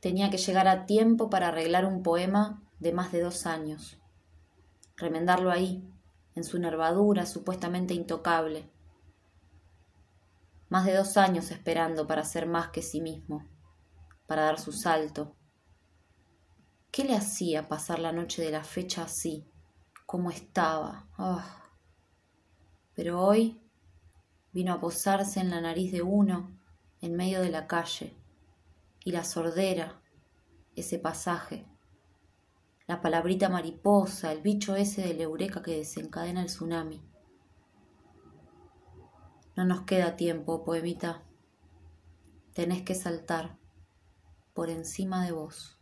Tenía que llegar a tiempo para arreglar un poema de más de dos años, remendarlo ahí, en su nervadura supuestamente intocable. Más de dos años esperando para ser más que sí mismo, para dar su salto. ¿Qué le hacía pasar la noche de la fecha así? ¿Cómo estaba? Ah. Pero hoy vino a posarse en la nariz de uno en medio de la calle, y la sordera, ese pasaje, la palabrita mariposa, el bicho ese del eureka que desencadena el tsunami. No nos queda tiempo, poemita. Tenés que saltar por encima de vos.